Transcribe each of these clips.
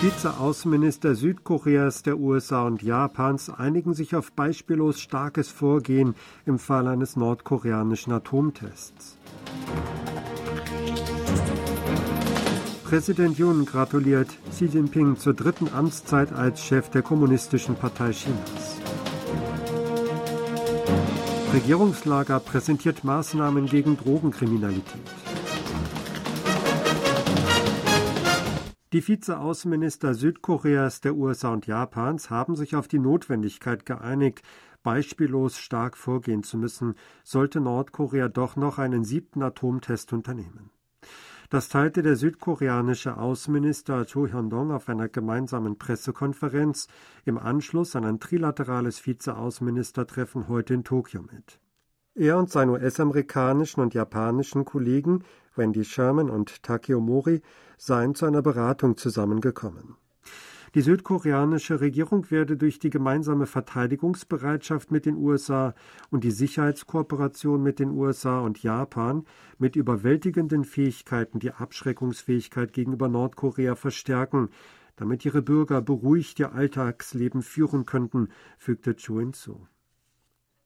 Vize-Außenminister Südkoreas, der USA und Japans einigen sich auf beispiellos starkes Vorgehen im Fall eines nordkoreanischen Atomtests. Präsident Yoon gratuliert Xi Jinping zur dritten Amtszeit als Chef der Kommunistischen Partei Chinas. Regierungslager präsentiert Maßnahmen gegen Drogenkriminalität. Die Vize-Außenminister Südkoreas, der USA und Japans haben sich auf die Notwendigkeit geeinigt, beispiellos stark vorgehen zu müssen, sollte Nordkorea doch noch einen siebten Atomtest unternehmen. Das teilte der südkoreanische Außenminister Cho Hyun-dong auf einer gemeinsamen Pressekonferenz im Anschluss an ein trilaterales Vize-Außenministertreffen heute in Tokio mit. Er und seine US-amerikanischen und japanischen Kollegen Wendy Sherman und Takeo Mori seien zu einer Beratung zusammengekommen. Die südkoreanische Regierung werde durch die gemeinsame Verteidigungsbereitschaft mit den USA und die Sicherheitskooperation mit den USA und Japan mit überwältigenden Fähigkeiten die Abschreckungsfähigkeit gegenüber Nordkorea verstärken, damit ihre Bürger beruhigt ihr Alltagsleben führen könnten, fügte Chu hinzu.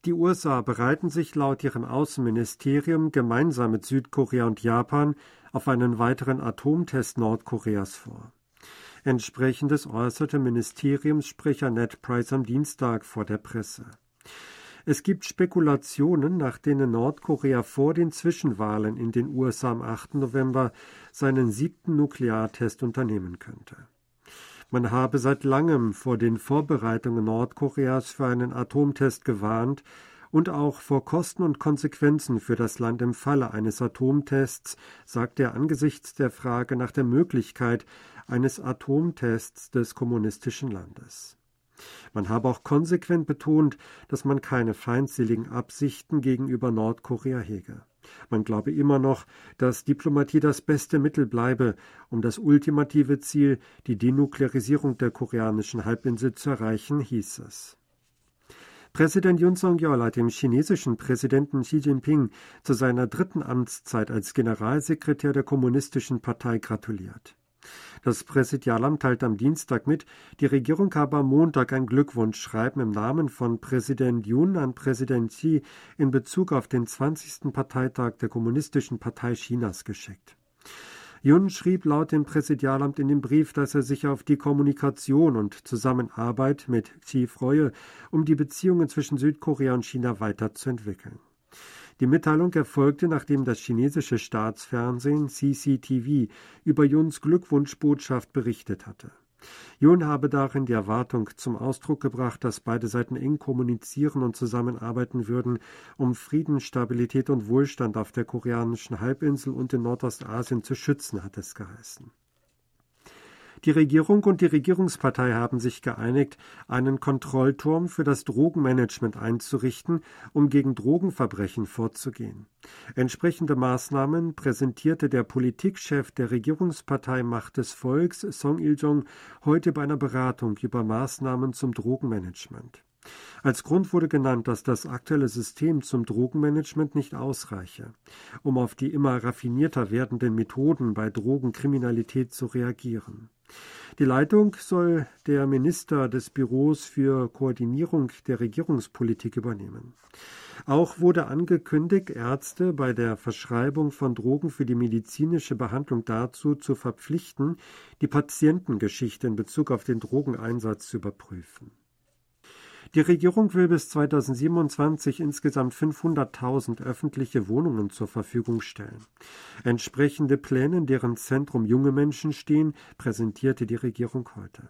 Die USA bereiten sich laut ihrem Außenministerium gemeinsam mit Südkorea und Japan auf einen weiteren Atomtest Nordkoreas vor. Entsprechendes äußerte Ministeriumssprecher Ned Price am Dienstag vor der Presse. Es gibt Spekulationen, nach denen Nordkorea vor den Zwischenwahlen in den USA am 8. November seinen siebten Nukleartest unternehmen könnte. Man habe seit langem vor den Vorbereitungen Nordkoreas für einen Atomtest gewarnt und auch vor Kosten und Konsequenzen für das Land im Falle eines Atomtests, sagt er angesichts der Frage nach der Möglichkeit eines Atomtests des kommunistischen Landes. Man habe auch konsequent betont, dass man keine feindseligen Absichten gegenüber Nordkorea hege. Man glaube immer noch, dass Diplomatie das beste Mittel bleibe, um das ultimative Ziel, die Denuklearisierung der koreanischen Halbinsel zu erreichen, hieß es. Präsident Yoon Song-yeol hat dem chinesischen Präsidenten Xi Jinping zu seiner dritten Amtszeit als Generalsekretär der Kommunistischen Partei gratuliert. Das Präsidialamt teilt am Dienstag mit, die Regierung habe am Montag ein Glückwunschschreiben im Namen von Präsident Yun an Präsident Xi in Bezug auf den 20. Parteitag der Kommunistischen Partei Chinas geschickt. Yun schrieb laut dem Präsidialamt in dem Brief, dass er sich auf die Kommunikation und Zusammenarbeit mit Xi freue, um die Beziehungen zwischen Südkorea und China weiterzuentwickeln. Die Mitteilung erfolgte, nachdem das chinesische Staatsfernsehen CCTV über Juns Glückwunschbotschaft berichtet hatte. Jun habe darin die Erwartung zum Ausdruck gebracht, dass beide Seiten eng kommunizieren und zusammenarbeiten würden, um Frieden, Stabilität und Wohlstand auf der koreanischen Halbinsel und in Nordostasien zu schützen, hat es geheißen. Die Regierung und die Regierungspartei haben sich geeinigt, einen Kontrollturm für das Drogenmanagement einzurichten, um gegen Drogenverbrechen vorzugehen. Entsprechende Maßnahmen präsentierte der Politikchef der Regierungspartei Macht des Volks, Song Il-jong, heute bei einer Beratung über Maßnahmen zum Drogenmanagement. Als Grund wurde genannt, dass das aktuelle System zum Drogenmanagement nicht ausreiche, um auf die immer raffinierter werdenden Methoden bei Drogenkriminalität zu reagieren. Die Leitung soll der Minister des Büros für Koordinierung der Regierungspolitik übernehmen. Auch wurde angekündigt, Ärzte bei der Verschreibung von Drogen für die medizinische Behandlung dazu zu verpflichten, die Patientengeschichte in Bezug auf den Drogeneinsatz zu überprüfen. Die Regierung will bis 2027 insgesamt 500.000 öffentliche Wohnungen zur Verfügung stellen. Entsprechende Pläne, in deren Zentrum junge Menschen stehen, präsentierte die Regierung heute.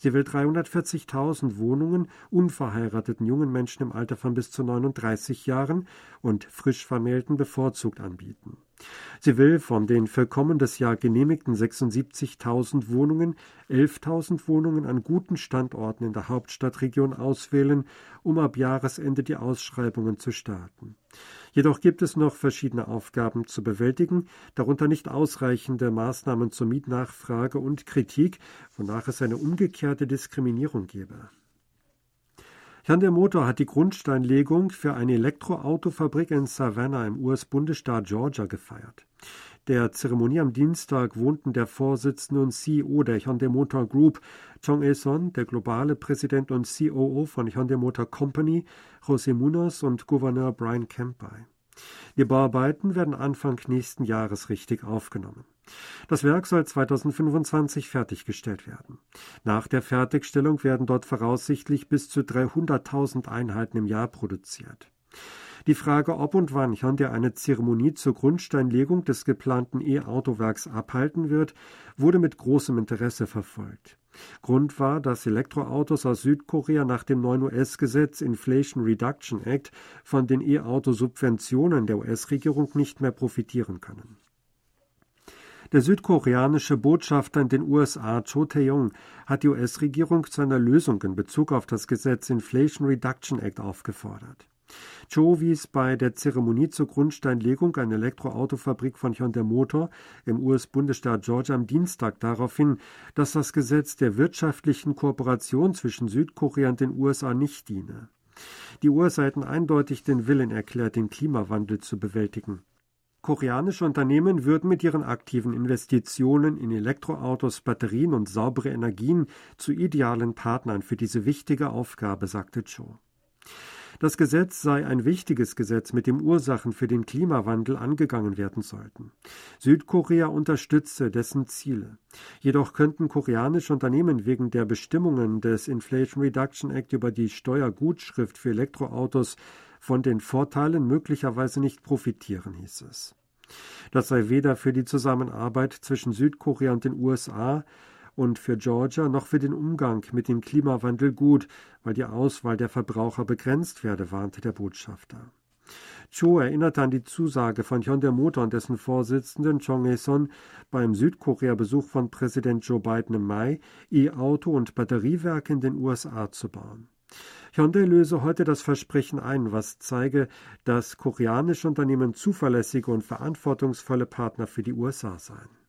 Sie will 340.000 Wohnungen unverheirateten jungen Menschen im Alter von bis zu 39 Jahren und frisch Vermählten bevorzugt anbieten. Sie will von den für kommendes Jahr genehmigten 76.000 Wohnungen 11.000 Wohnungen an guten Standorten in der Hauptstadtregion auswählen, um ab Jahresende die Ausschreibungen zu starten. Jedoch gibt es noch verschiedene Aufgaben zu bewältigen, darunter nicht ausreichende Maßnahmen zur Mietnachfrage und Kritik, wonach es eine umgekehrte Diskriminierung gebe. Hyundai Motor hat die Grundsteinlegung für eine Elektroautofabrik in Savannah im US-Bundesstaat Georgia gefeiert. Der Zeremonie am Dienstag wohnten der Vorsitzende und CEO der Hyundai Motor Group, Chong Il-son, der globale Präsident und COO von Hyundai Motor Company, José Munoz und Gouverneur Brian Kemp bei. Die Bauarbeiten werden Anfang nächsten Jahres richtig aufgenommen. Das Werk soll 2025 fertiggestellt werden. Nach der Fertigstellung werden dort voraussichtlich bis zu 300.000 Einheiten im Jahr produziert. Die Frage, ob und wann Hyundai eine Zeremonie zur Grundsteinlegung des geplanten E-Autowerks abhalten wird, wurde mit großem Interesse verfolgt. Grund war, dass Elektroautos aus Südkorea nach dem neuen US-Gesetz Inflation Reduction Act von den E-Auto-Subventionen der US-Regierung nicht mehr profitieren können. Der südkoreanische Botschafter in den USA, Cho Tae-yong, hat die US-Regierung zu einer Lösung in Bezug auf das Gesetz Inflation Reduction Act aufgefordert. Cho wies bei der Zeremonie zur Grundsteinlegung einer Elektroautofabrik von Hyundai Motor im US-Bundesstaat Georgia am Dienstag darauf hin, dass das Gesetz der wirtschaftlichen Kooperation zwischen Südkorea und den USA nicht diene. Die USA hätten eindeutig den Willen erklärt, den Klimawandel zu bewältigen. Koreanische Unternehmen würden mit ihren aktiven Investitionen in Elektroautos, Batterien und saubere Energien zu idealen Partnern für diese wichtige Aufgabe, sagte Cho. Das Gesetz sei ein wichtiges Gesetz, mit dem Ursachen für den Klimawandel angegangen werden sollten. Südkorea unterstütze dessen Ziele. Jedoch könnten koreanische Unternehmen wegen der Bestimmungen des Inflation Reduction Act über die Steuergutschrift für Elektroautos von den Vorteilen möglicherweise nicht profitieren, hieß es. Das sei weder für die Zusammenarbeit zwischen Südkorea und den USA und für Georgia noch für den Umgang mit dem Klimawandel gut, weil die Auswahl der Verbraucher begrenzt werde, warnte der Botschafter. Cho erinnerte an die Zusage von Hyundai Motor und dessen Vorsitzenden Chong Hae-son beim Südkorea-Besuch von Präsident Joe Biden im Mai, E-Auto- und Batteriewerke in den USA zu bauen. Hyundai löse heute das Versprechen ein, was zeige, dass koreanische Unternehmen zuverlässige und verantwortungsvolle Partner für die USA seien.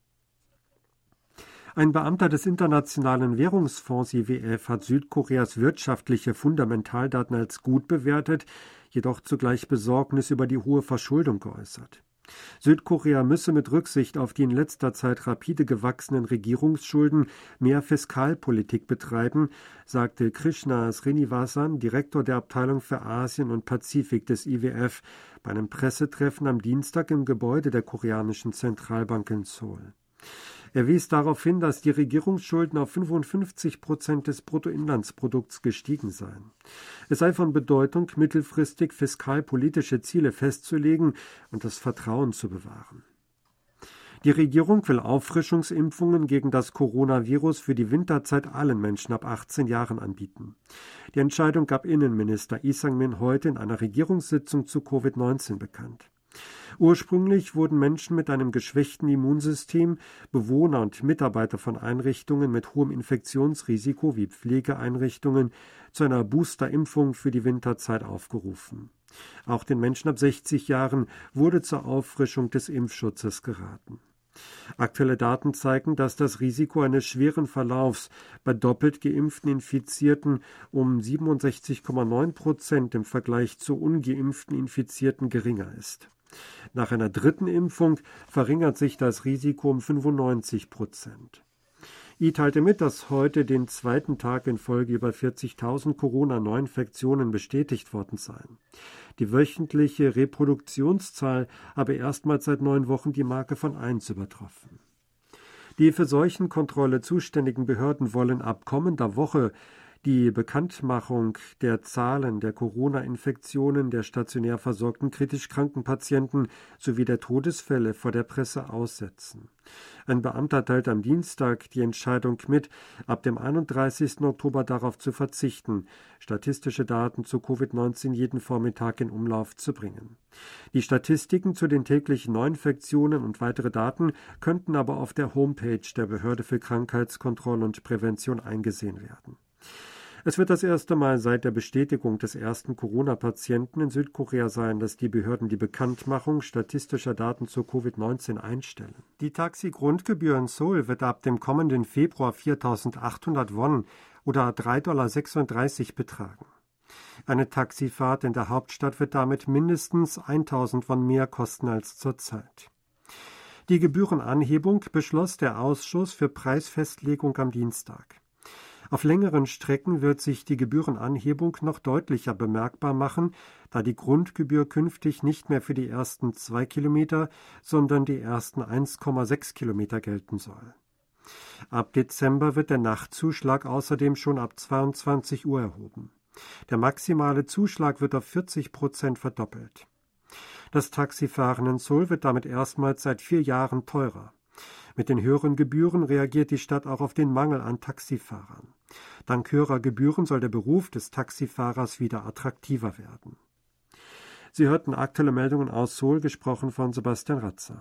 Ein Beamter des Internationalen Währungsfonds IWF hat Südkoreas wirtschaftliche Fundamentaldaten als gut bewertet, jedoch zugleich Besorgnis über die hohe Verschuldung geäußert. Südkorea müsse mit Rücksicht auf die in letzter Zeit rapide gewachsenen Regierungsschulden mehr Fiskalpolitik betreiben, sagte Krishna Srinivasan, Direktor der Abteilung für Asien und Pazifik des IWF, bei einem Pressetreffen am Dienstag im Gebäude der koreanischen Zentralbank in Seoul. Er wies darauf hin, dass die Regierungsschulden auf 55 Prozent des Bruttoinlandsprodukts gestiegen seien. Es sei von Bedeutung, mittelfristig fiskalpolitische Ziele festzulegen und das Vertrauen zu bewahren. Die Regierung will Auffrischungsimpfungen gegen das Coronavirus für die Winterzeit allen Menschen ab 18 Jahren anbieten. Die Entscheidung gab Innenminister Isang Min heute in einer Regierungssitzung zu Covid-19 bekannt. Ursprünglich wurden Menschen mit einem geschwächten Immunsystem, Bewohner und Mitarbeiter von Einrichtungen mit hohem Infektionsrisiko wie Pflegeeinrichtungen zu einer Boosterimpfung für die Winterzeit aufgerufen. Auch den Menschen ab 60 Jahren wurde zur Auffrischung des Impfschutzes geraten. Aktuelle Daten zeigen, dass das Risiko eines schweren Verlaufs bei doppelt geimpften Infizierten um 67,9 Prozent im Vergleich zu ungeimpften Infizierten geringer ist. Nach einer dritten Impfung verringert sich das Risiko um 95 Prozent. I teilte mit, dass heute den zweiten Tag in Folge über 40.000 Corona-Neuinfektionen bestätigt worden seien. Die wöchentliche Reproduktionszahl habe erstmals seit neun Wochen die Marke von 1 übertroffen. Die für Seuchenkontrolle zuständigen Behörden wollen ab kommender Woche die Bekanntmachung der Zahlen der Corona-Infektionen der stationär versorgten kritisch kranken Patienten sowie der Todesfälle vor der Presse aussetzen. Ein Beamter teilt am Dienstag die Entscheidung mit, ab dem 31. Oktober darauf zu verzichten, statistische Daten zu Covid-19 jeden Vormittag in Umlauf zu bringen. Die Statistiken zu den täglichen Neuinfektionen und weitere Daten könnten aber auf der Homepage der Behörde für Krankheitskontrolle und Prävention eingesehen werden. Es wird das erste Mal seit der Bestätigung des ersten Corona-Patienten in Südkorea sein, dass die Behörden die Bekanntmachung statistischer Daten zu Covid-19 einstellen. Die Taxi-Grundgebühr in Seoul wird ab dem kommenden Februar 4.800 Won oder 3,36 Dollar betragen. Eine Taxifahrt in der Hauptstadt wird damit mindestens 1000 Won mehr kosten als zurzeit. Die Gebührenanhebung beschloss der Ausschuss für Preisfestlegung am Dienstag. Auf längeren Strecken wird sich die Gebührenanhebung noch deutlicher bemerkbar machen, da die Grundgebühr künftig nicht mehr für die ersten zwei Kilometer, sondern die ersten 1,6 Kilometer gelten soll. Ab Dezember wird der Nachtzuschlag außerdem schon ab 22 Uhr erhoben. Der maximale Zuschlag wird auf 40 Prozent verdoppelt. Das Taxifahren in Seoul wird damit erstmals seit vier Jahren teurer. Mit den höheren Gebühren reagiert die Stadt auch auf den Mangel an Taxifahrern. Dank höherer Gebühren soll der Beruf des Taxifahrers wieder attraktiver werden. Sie hörten aktuelle Meldungen aus Seoul, gesprochen von Sebastian Ratzer.